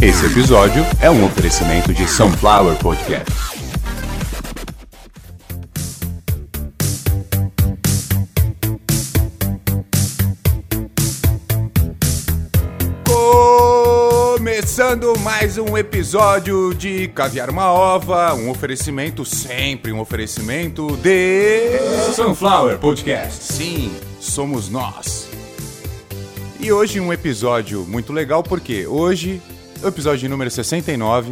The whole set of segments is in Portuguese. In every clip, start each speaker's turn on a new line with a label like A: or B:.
A: Esse episódio é um oferecimento de Sunflower Podcast. Começando mais um episódio de Caviar uma Ova, um oferecimento, sempre um oferecimento de Sunflower Podcast. Sim, somos nós. E hoje um episódio muito legal porque hoje episódio número 69,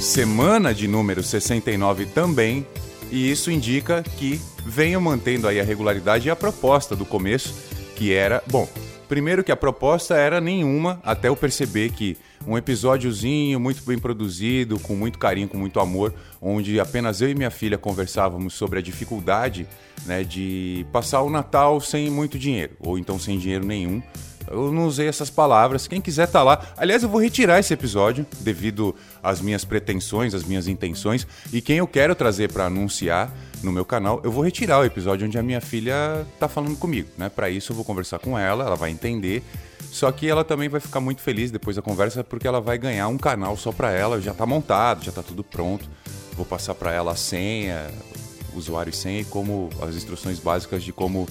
A: semana de número 69 também, e isso indica que venho mantendo aí a regularidade e a proposta do começo, que era, bom, primeiro que a proposta era nenhuma, até eu perceber que um episódiozinho muito bem produzido, com muito carinho, com muito amor, onde apenas eu e minha filha conversávamos sobre a dificuldade né, de passar o Natal sem muito dinheiro, ou então sem dinheiro nenhum. Eu não usei essas palavras. Quem quiser tá lá. Aliás, eu vou retirar esse episódio devido às minhas pretensões, às minhas intenções e quem eu quero trazer para anunciar no meu canal, eu vou retirar o episódio onde a minha filha tá falando comigo, né? Para isso eu vou conversar com ela, ela vai entender. Só que ela também vai ficar muito feliz depois da conversa porque ela vai ganhar um canal só para ela, já tá montado, já tá tudo pronto. Vou passar para ela a senha, usuário e senha e como as instruções básicas de como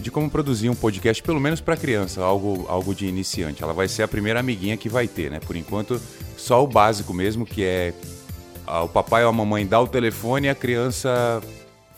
A: de como produzir um podcast, pelo menos para criança, algo, algo de iniciante. Ela vai ser a primeira amiguinha que vai ter, né? Por enquanto, só o básico mesmo, que é o papai ou a mamãe dá o telefone, a criança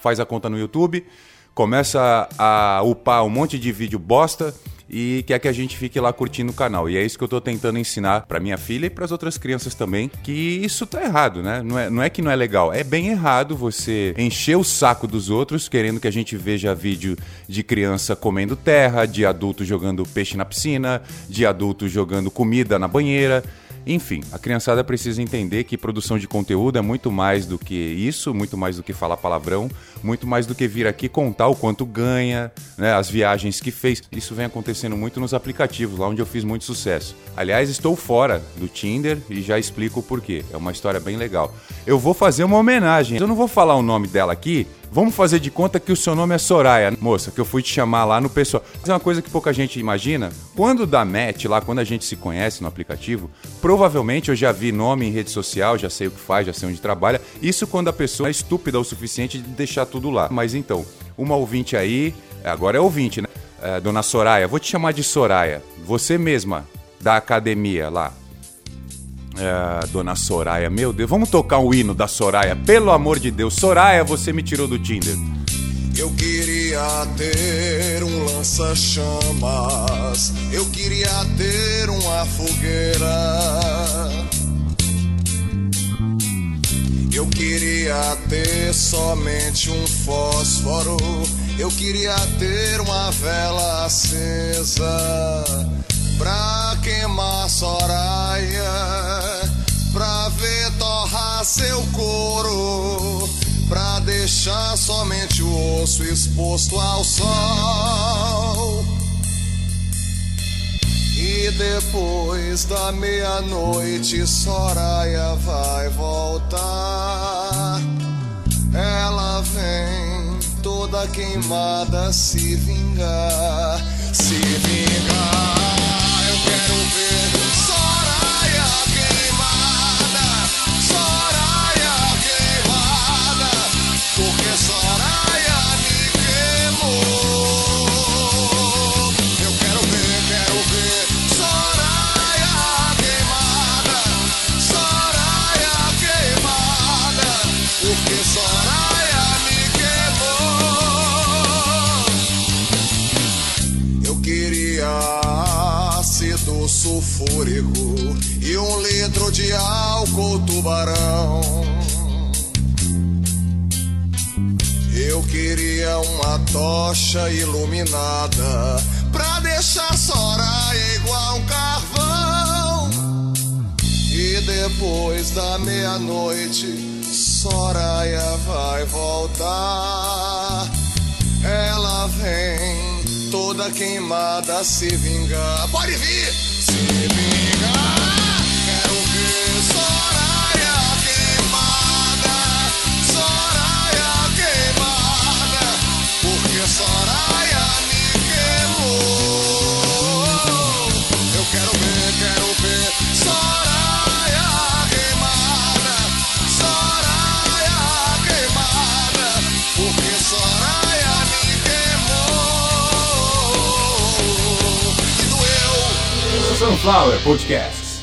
A: faz a conta no YouTube, começa a upar um monte de vídeo bosta e quer que a gente fique lá curtindo o canal. E é isso que eu tô tentando ensinar para minha filha e para as outras crianças também, que isso tá errado, né? Não é, não é que não é legal, é bem errado você encher o saco dos outros querendo que a gente veja vídeo de criança comendo terra, de adulto jogando peixe na piscina, de adulto jogando comida na banheira. Enfim, a criançada precisa entender que produção de conteúdo é muito mais do que isso, muito mais do que falar palavrão, muito mais do que vir aqui contar o quanto ganha, né, as viagens que fez. Isso vem acontecendo muito nos aplicativos, lá onde eu fiz muito sucesso. Aliás, estou fora do Tinder e já explico o porquê. É uma história bem legal. Eu vou fazer uma homenagem. Eu não vou falar o nome dela aqui, Vamos fazer de conta que o seu nome é Soraya, moça, que eu fui te chamar lá no pessoal. Mas é uma coisa que pouca gente imagina. Quando dá match lá, quando a gente se conhece no aplicativo, provavelmente eu já vi nome em rede social, já sei o que faz, já sei onde trabalha. Isso quando a pessoa é estúpida o suficiente de deixar tudo lá. Mas então, uma ouvinte aí, agora é ouvinte, né? É, dona Soraya, vou te chamar de Soraya. Você mesma, da academia lá, é, dona Soraya, meu Deus, vamos tocar o hino da Soraya, pelo amor de Deus. Soraya, você me tirou do Tinder.
B: Eu queria ter um lança-chamas, eu queria ter uma fogueira. Eu queria ter somente um fósforo, eu queria ter uma vela acesa pra queimar Soraya, pra ver torrar seu couro, pra deixar somente o osso exposto ao sol. E depois da meia-noite, Soraya vai voltar. Ela vem toda queimada se vingar, se vingar. Sulfúrico e um litro de álcool tubarão. Eu queria uma tocha iluminada pra deixar Soraya igual um carvão. E depois da meia-noite, Soraya vai voltar. Ela vem toda queimada se vingar. Pode vir! Se vingar!
A: Sunflower Podcasts.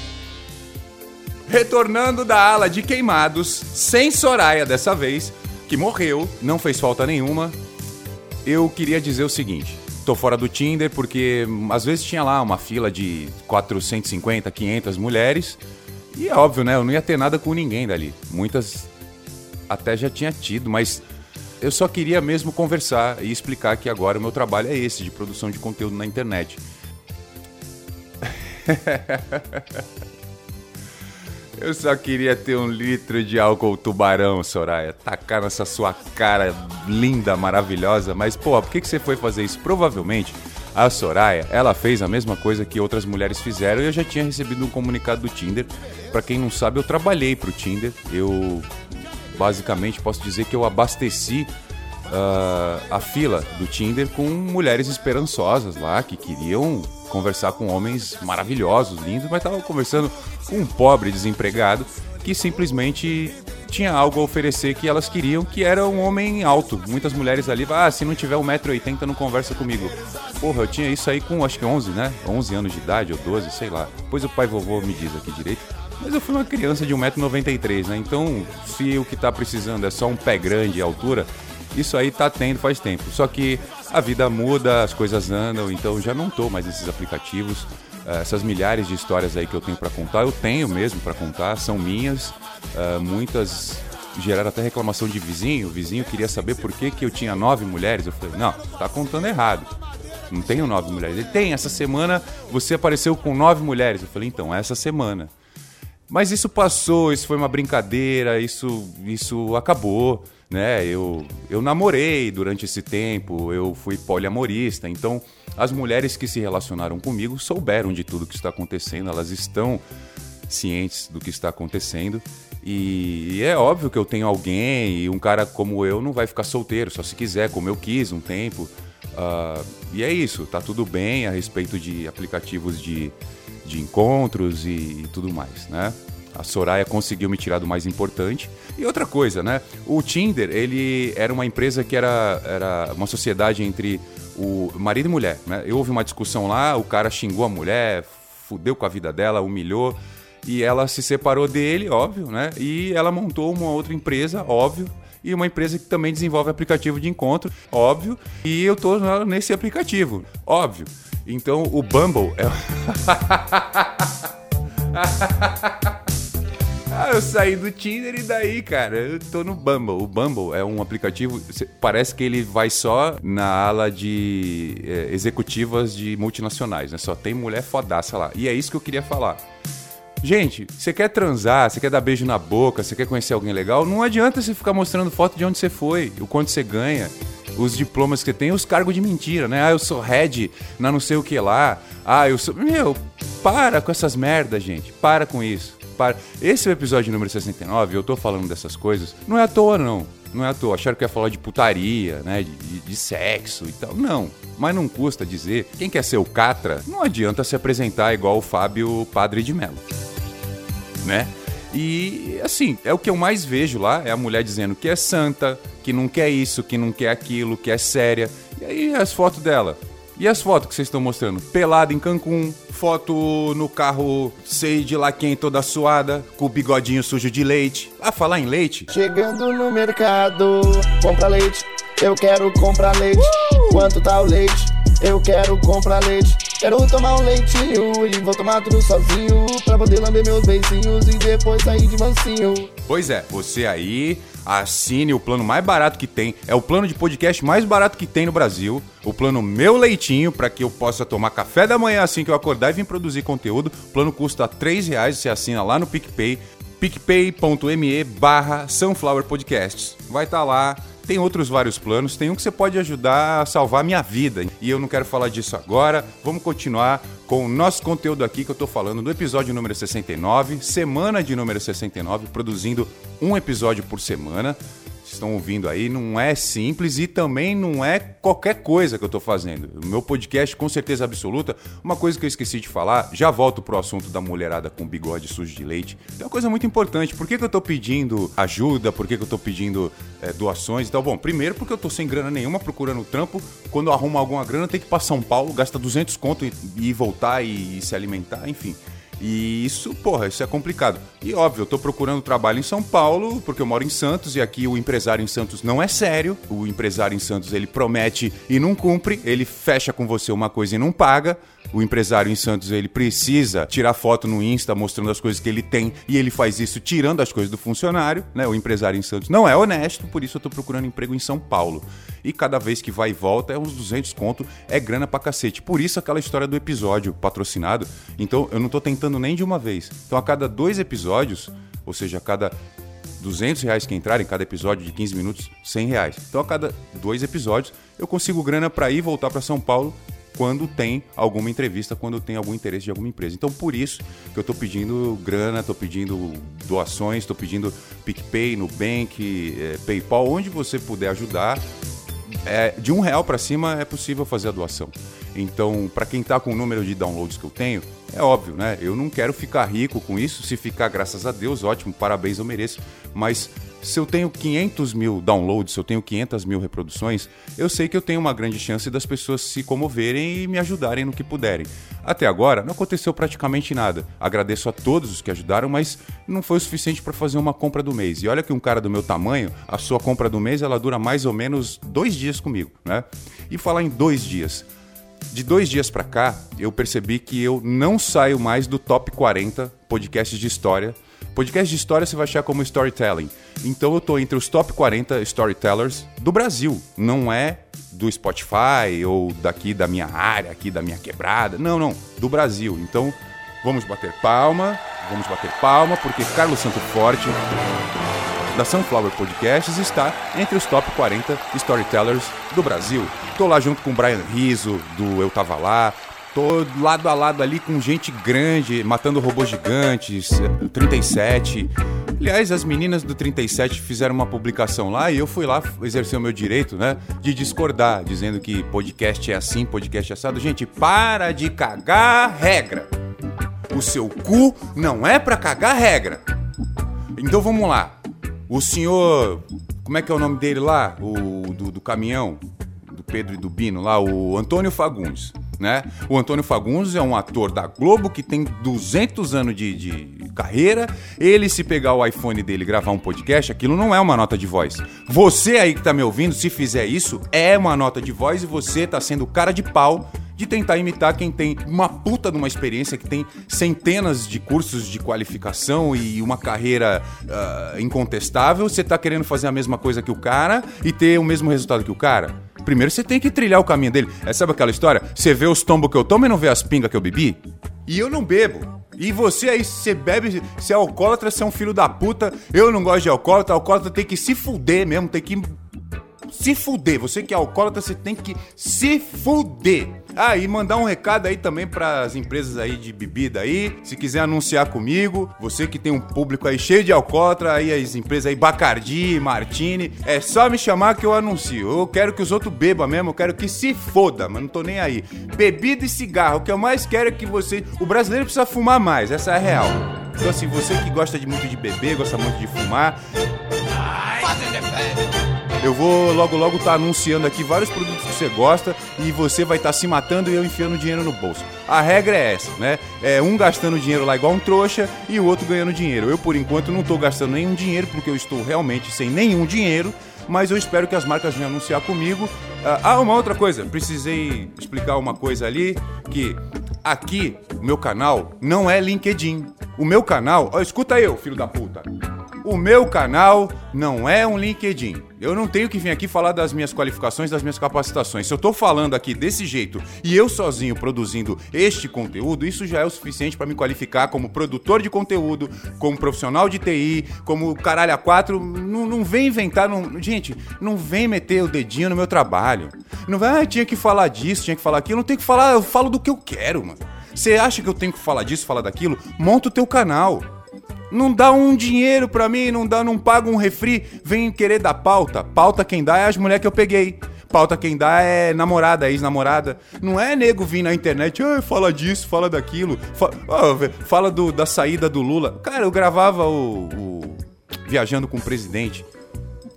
A: Retornando da ala de queimados, sem Soraya dessa vez, que morreu, não fez falta nenhuma. Eu queria dizer o seguinte: tô fora do Tinder porque hum, às vezes tinha lá uma fila de 450, 500 mulheres. E é óbvio, né? Eu não ia ter nada com ninguém dali. Muitas até já tinha tido, mas eu só queria mesmo conversar e explicar que agora o meu trabalho é esse, de produção de conteúdo na internet. Eu só queria ter um litro de álcool tubarão, Soraya. Tacar nessa sua cara linda, maravilhosa. Mas, pô, por que, que você foi fazer isso? Provavelmente a Soraya, ela fez a mesma coisa que outras mulheres fizeram e eu já tinha recebido um comunicado do Tinder. Para quem não sabe, eu trabalhei pro Tinder. Eu basicamente posso dizer que eu abasteci uh, a fila do Tinder com mulheres esperançosas lá que queriam conversar com homens maravilhosos, lindos, mas estavam conversando com um pobre desempregado que simplesmente tinha algo a oferecer que elas queriam, que era um homem alto. Muitas mulheres ali, ah, se não tiver 1,80m não conversa comigo. Porra, eu tinha isso aí com acho que 11, né? 11 anos de idade ou 12, sei lá. Depois o pai vovô me diz aqui direito. Mas eu fui uma criança de 1,93m, né? Então, se o que tá precisando é só um pé grande e altura, isso aí tá tendo faz tempo. Só que a vida muda, as coisas andam, então já não tô mais nesses aplicativos. Eh, essas milhares de histórias aí que eu tenho para contar, eu tenho mesmo para contar, são minhas. Uh, muitas geraram até reclamação de vizinho. O vizinho queria saber por que, que eu tinha nove mulheres. Eu falei, não, tá contando errado. Não tenho nove mulheres. Ele tem, essa semana você apareceu com nove mulheres. Eu falei, então, essa semana. Mas isso passou, isso foi uma brincadeira, isso, isso acabou, né? Eu, eu namorei durante esse tempo, eu fui poliamorista, então as mulheres que se relacionaram comigo souberam de tudo que está acontecendo, elas estão cientes do que está acontecendo. E, é óbvio que eu tenho alguém e um cara como eu não vai ficar solteiro, só se quiser, como eu quis um tempo. Uh, e é isso, tá tudo bem a respeito de aplicativos de de encontros e, e tudo mais, né? A Soraya conseguiu me tirar do mais importante. E outra coisa, né? O Tinder, ele era uma empresa que era, era uma sociedade entre o marido e mulher, né? Eu houve uma discussão lá, o cara xingou a mulher, fudeu com a vida dela, humilhou. E ela se separou dele, óbvio, né? E ela montou uma outra empresa, óbvio, e uma empresa que também desenvolve aplicativo de encontro, óbvio. E eu tô nesse aplicativo, óbvio. Então o Bumble é. eu saí do Tinder e daí, cara, eu tô no Bumble. O Bumble é um aplicativo, parece que ele vai só na ala de é, executivas de multinacionais, né? Só tem mulher fodaça lá. E é isso que eu queria falar. Gente, você quer transar, você quer dar beijo na boca, você quer conhecer alguém legal, não adianta você ficar mostrando foto de onde você foi, o quanto você ganha os diplomas que tem, os cargos de mentira, né? Ah, eu sou head na não sei o que lá. Ah, eu sou. Meu, para com essas merdas, gente. Para com isso. Para. Esse é o episódio número 69, eu tô falando dessas coisas. Não é à toa, não. Não é à toa. Acharam que ia falar de putaria, né? De, de, de sexo e tal. Não. Mas não custa dizer. Quem quer ser o Catra, não adianta se apresentar igual o Fábio Padre de Melo. Né? E assim, é o que eu mais vejo lá, é a mulher dizendo que é santa, que não quer isso, que não quer aquilo, que é séria. E aí as fotos dela. E as fotos que vocês estão mostrando? Pelada em Cancún, foto no carro, sei de lá quem toda suada, com o bigodinho sujo de leite. Ah, falar em leite?
C: Chegando no mercado, compra leite, eu quero comprar leite. Uh! Quanto tá o leite? Eu quero comprar leite. Quero tomar um leitinho e vou tomar tudo sozinho. Pra poder lamber meus beicinhos e depois sair de mansinho.
A: Pois é, você aí assine o plano mais barato que tem. É o plano de podcast mais barato que tem no Brasil. O plano Meu Leitinho, para que eu possa tomar café da manhã assim que eu acordar e vir produzir conteúdo. O plano custa 3 reais, você assina lá no PicPay picpay.me barra Sunflower Podcasts Vai estar tá lá tem outros vários planos, tem um que você pode ajudar a salvar a minha vida. E eu não quero falar disso agora. Vamos continuar com o nosso conteúdo aqui que eu tô falando do episódio número 69, semana de número 69, produzindo um episódio por semana. Estão ouvindo aí, não é simples e também não é qualquer coisa que eu estou fazendo. O meu podcast, com certeza absoluta, uma coisa que eu esqueci de falar, já volto pro assunto da mulherada com bigode sujo de leite. É uma coisa muito importante. Por que, que eu estou pedindo ajuda? Por que, que eu estou pedindo é, doações e tal? Bom, primeiro porque eu estou sem grana nenhuma procurando trampo. Quando eu arrumo alguma grana, tem que ir para São Paulo, gasta 200 conto e, e voltar e, e se alimentar, enfim. E isso, porra, isso é complicado. E óbvio, eu tô procurando trabalho em São Paulo, porque eu moro em Santos e aqui o empresário em Santos não é sério. O empresário em Santos ele promete e não cumpre, ele fecha com você uma coisa e não paga. O empresário em Santos ele precisa tirar foto no Insta mostrando as coisas que ele tem e ele faz isso tirando as coisas do funcionário, né? O empresário em Santos não é honesto, por isso eu tô procurando emprego em São Paulo. E cada vez que vai e volta é uns 200 conto, é grana pra cacete. Por isso aquela história do episódio patrocinado. Então eu não tô tentando nem de uma vez. Então a cada dois episódios, ou seja, a cada 200 reais que entrarem, cada episódio de 15 minutos, 100 reais. Então a cada dois episódios eu consigo grana para ir voltar para São Paulo quando tem alguma entrevista, quando tem algum interesse de alguma empresa. Então, por isso que eu estou pedindo grana, estou pedindo doações, estou pedindo PicPay, Nubank, é, PayPal, onde você puder ajudar. É, de um real para cima é possível fazer a doação. Então, para quem está com o número de downloads que eu tenho, é óbvio, né? Eu não quero ficar rico com isso. Se ficar, graças a Deus, ótimo, parabéns, eu mereço. Mas se eu tenho 500 mil downloads, se eu tenho 500 mil reproduções, eu sei que eu tenho uma grande chance das pessoas se comoverem e me ajudarem no que puderem. Até agora, não aconteceu praticamente nada. Agradeço a todos os que ajudaram, mas não foi o suficiente para fazer uma compra do mês. E olha que um cara do meu tamanho, a sua compra do mês, ela dura mais ou menos dois dias comigo, né? E falar em dois dias. De dois dias para cá, eu percebi que eu não saio mais do top 40 podcasts de história Podcast de história você vai achar como storytelling. Então eu tô entre os top 40 storytellers do Brasil. Não é do Spotify ou daqui da minha área, aqui da minha quebrada. Não, não. Do Brasil. Então vamos bater palma. Vamos bater palma porque Carlos Santo Forte da Sunflower Podcasts está entre os top 40 storytellers do Brasil. Tô lá junto com o Brian Riso, do Eu Tava Lá, Tô lado a lado ali com gente grande, matando robôs gigantes, 37. Aliás, as meninas do 37 fizeram uma publicação lá e eu fui lá exercer o meu direito, né, de discordar, dizendo que podcast é assim, podcast é assado. Gente, para de cagar regra. O seu cu não é para cagar regra. Então vamos lá. O senhor, como é que é o nome dele lá? O do, do caminhão, do Pedro e do Bino lá, o Antônio Fagundes né? O Antônio Fagundes é um ator da Globo que tem 200 anos de, de carreira. Ele, se pegar o iPhone dele e gravar um podcast, aquilo não é uma nota de voz. Você aí que tá me ouvindo, se fizer isso, é uma nota de voz e você tá sendo cara de pau de tentar imitar quem tem uma puta de uma experiência, que tem centenas de cursos de qualificação e uma carreira uh, incontestável. Você tá querendo fazer a mesma coisa que o cara e ter o mesmo resultado que o cara? Primeiro você tem que trilhar o caminho dele. É, sabe aquela história? Você vê os tombos que eu tomo e não vê as pingas que eu bebi? E eu não bebo. E você aí, você bebe, você é alcoólatra, você é um filho da puta. Eu não gosto de alcoólatra, alcoólatra tem que se fuder mesmo, tem que se fuder. Você que é alcoólatra, você tem que se fuder. Ah, e mandar um recado aí também para as empresas aí de bebida aí, se quiser anunciar comigo, você que tem um público aí cheio de alcoólatra, aí as empresas aí Bacardi, Martini, é só me chamar que eu anuncio. Eu quero que os outros bebam mesmo, eu quero que se foda, mas não tô nem aí. Bebida e cigarro, o que eu mais quero é que você, o brasileiro precisa fumar mais, essa é a real. Então assim, você que gosta de muito de beber, gosta muito de fumar, eu vou logo logo estar tá anunciando aqui vários produtos que você gosta e você vai estar tá se matando e eu enfiando dinheiro no bolso. A regra é essa, né? É um gastando dinheiro lá igual um trouxa e o outro ganhando dinheiro. Eu por enquanto não estou gastando nenhum dinheiro porque eu estou realmente sem nenhum dinheiro mas eu espero que as marcas venham anunciar comigo. Ah, ah, uma outra coisa, precisei explicar uma coisa ali, que aqui, o meu canal não é LinkedIn. O meu canal, ó, escuta eu, filho da puta. O meu canal não é um LinkedIn. Eu não tenho que vir aqui falar das minhas qualificações, das minhas capacitações. Se eu tô falando aqui desse jeito e eu sozinho produzindo este conteúdo, isso já é o suficiente para me qualificar como produtor de conteúdo, como profissional de TI, como caralho a quatro. Não, não vem inventar, não, gente, não vem meter o dedinho no meu trabalho. Não vai, ah, tinha que falar disso, tinha que falar aquilo. Não tenho que falar, eu falo do que eu quero, mano. Você acha que eu tenho que falar disso, falar daquilo? Monta o teu canal. Não dá um dinheiro pra mim, não dá, não paga um refri, vem querer dar pauta. Pauta quem dá é as mulheres que eu peguei. Pauta quem dá é namorada, ex-namorada. Não é nego vir na internet, fala disso, fala daquilo, fa oh, fala do, da saída do Lula. Cara, eu gravava o, o Viajando com o Presidente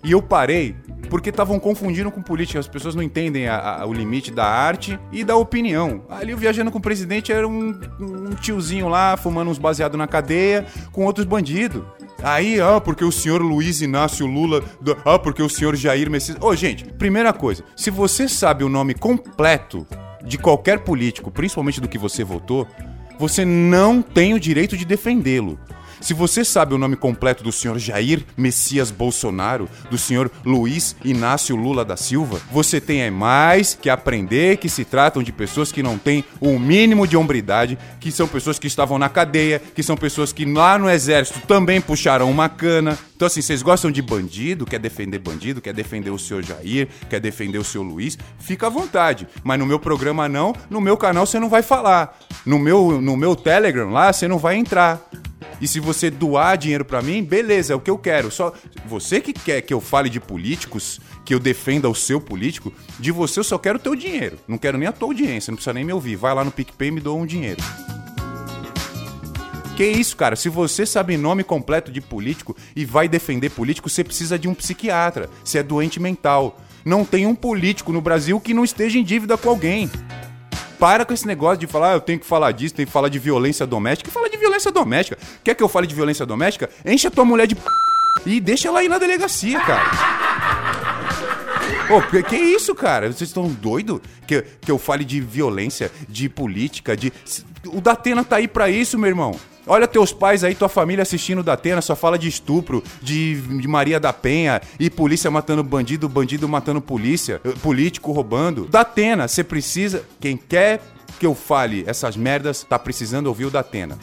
A: e eu parei porque estavam confundindo com política. As pessoas não entendem a, a, o limite da arte e da opinião. Ali o Viajando com o Presidente era um, um tiozinho lá fumando uns baseados na cadeia com outros bandidos. Aí, ah, porque o senhor Luiz Inácio Lula. Ah, porque o senhor Jair Messias. Ô, oh, gente, primeira coisa, se você sabe o nome completo de qualquer político, principalmente do que você votou, você não tem o direito de defendê-lo. Se você sabe o nome completo do senhor Jair Messias Bolsonaro, do senhor Luiz Inácio Lula da Silva, você tem mais que aprender que se tratam de pessoas que não têm o mínimo de hombridade, que são pessoas que estavam na cadeia, que são pessoas que lá no exército também puxaram uma cana. Então, assim, vocês gostam de bandido, quer defender bandido, quer defender o senhor Jair, quer defender o seu Luiz, fica à vontade. Mas no meu programa não, no meu canal você não vai falar. No meu, no meu Telegram lá você não vai entrar. E se você doar dinheiro para mim, beleza, é o que eu quero. Só você que quer que eu fale de políticos, que eu defenda o seu político, de você eu só quero o teu dinheiro. Não quero nem a tua audiência, não precisa nem me ouvir. Vai lá no PicPay e me doa um dinheiro. Que isso, cara? Se você sabe nome completo de político e vai defender político, você precisa de um psiquiatra. Você é doente mental. Não tem um político no Brasil que não esteja em dívida com alguém para com esse negócio de falar, ah, eu tenho que falar disso, tenho que falar de violência doméstica. Fala de violência doméstica. Quer que eu fale de violência doméstica? Enche a tua mulher de p... e deixa ela ir na delegacia, cara. Pô, que, que isso, cara? Vocês estão doidos que, que eu fale de violência, de política, de. O Datena tá aí pra isso, meu irmão. Olha teus pais aí, tua família assistindo da Atena, só fala de estupro, de, de, Maria da Penha e polícia matando bandido, bandido matando polícia, eh, político roubando. Da Atena, você precisa. Quem quer que eu fale essas merdas, tá precisando ouvir o da Atena.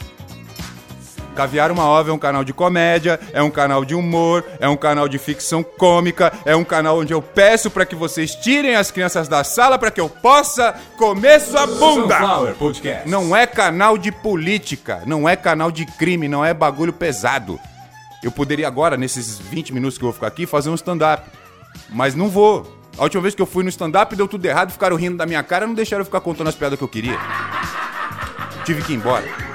A: Caviar uma Ova é um canal de comédia, é um canal de humor, é um canal de ficção cômica, é um canal onde eu peço para que vocês tirem as crianças da sala para que eu possa comer sua bunda. Não é canal de política, não é canal de crime, não é bagulho pesado. Eu poderia agora, nesses 20 minutos que eu vou ficar aqui, fazer um stand-up. Mas não vou. A última vez que eu fui no stand-up deu tudo errado, ficaram rindo da minha cara, não deixaram eu ficar contando as piadas que eu queria. Tive que ir embora.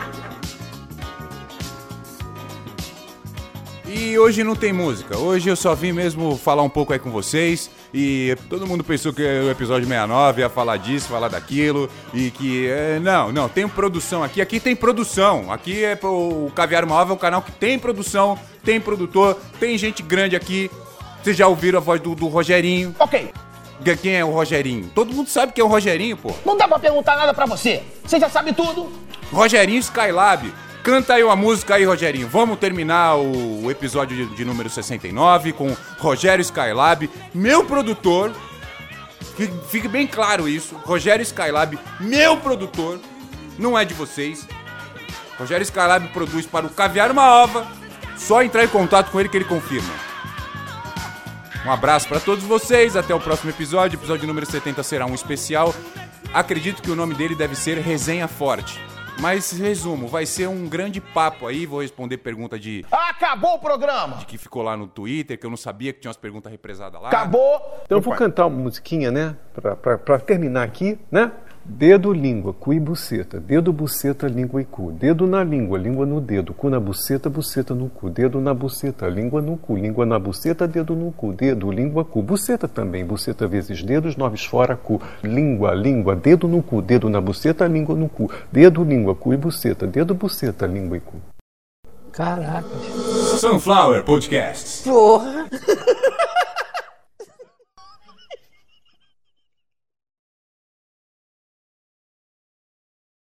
A: E hoje não tem música. Hoje eu só vim mesmo falar um pouco aí com vocês. E todo mundo pensou que o episódio 69 ia falar disso, falar daquilo. E que. É, não, não, tem produção aqui. Aqui tem produção. Aqui é o Caviar Móvel, é um canal que tem produção, tem produtor, tem gente grande aqui. Vocês já ouviram a voz do, do Rogerinho?
D: Ok.
A: Quem é o Rogerinho? Todo mundo sabe que é o Rogerinho, pô.
D: Não dá pra perguntar nada pra você. Você já sabe tudo.
A: Rogerinho Skylab Canta aí uma música aí, Rogerinho. Vamos terminar o episódio de, de número 69 com Rogério Skylab, meu produtor. Fique bem claro isso. Rogério Skylab, meu produtor. Não é de vocês. Rogério Skylab produz para o Caviar uma Ova. Só entrar em contato com ele que ele confirma. Um abraço para todos vocês. Até o próximo episódio. Episódio número 70 será um especial. Acredito que o nome dele deve ser Resenha Forte. Mas resumo, vai ser um grande papo aí, vou responder pergunta de.
D: Acabou o programa!
A: De que ficou lá no Twitter, que eu não sabia que tinha umas perguntas represadas lá.
D: Acabou!
E: Então eu vou cantar uma musiquinha, né? Pra, pra, pra terminar aqui, né? Dedo, língua, cu e buceta. Dedo, buceta, língua e cu. Dedo na língua, língua no dedo. Cu na buceta, buceta no cu. Dedo na buceta, língua no cu. Língua na buceta, dedo no cu. Dedo, língua, cu. Buceta também. Buceta vezes dedos, noves fora, cu. Língua, língua, dedo no cu. Dedo na buceta, língua no cu. Dedo, língua, cu e buceta. Dedo, buceta, língua e cu.
D: Caraca.
A: Sunflower Podcasts.
D: Porra!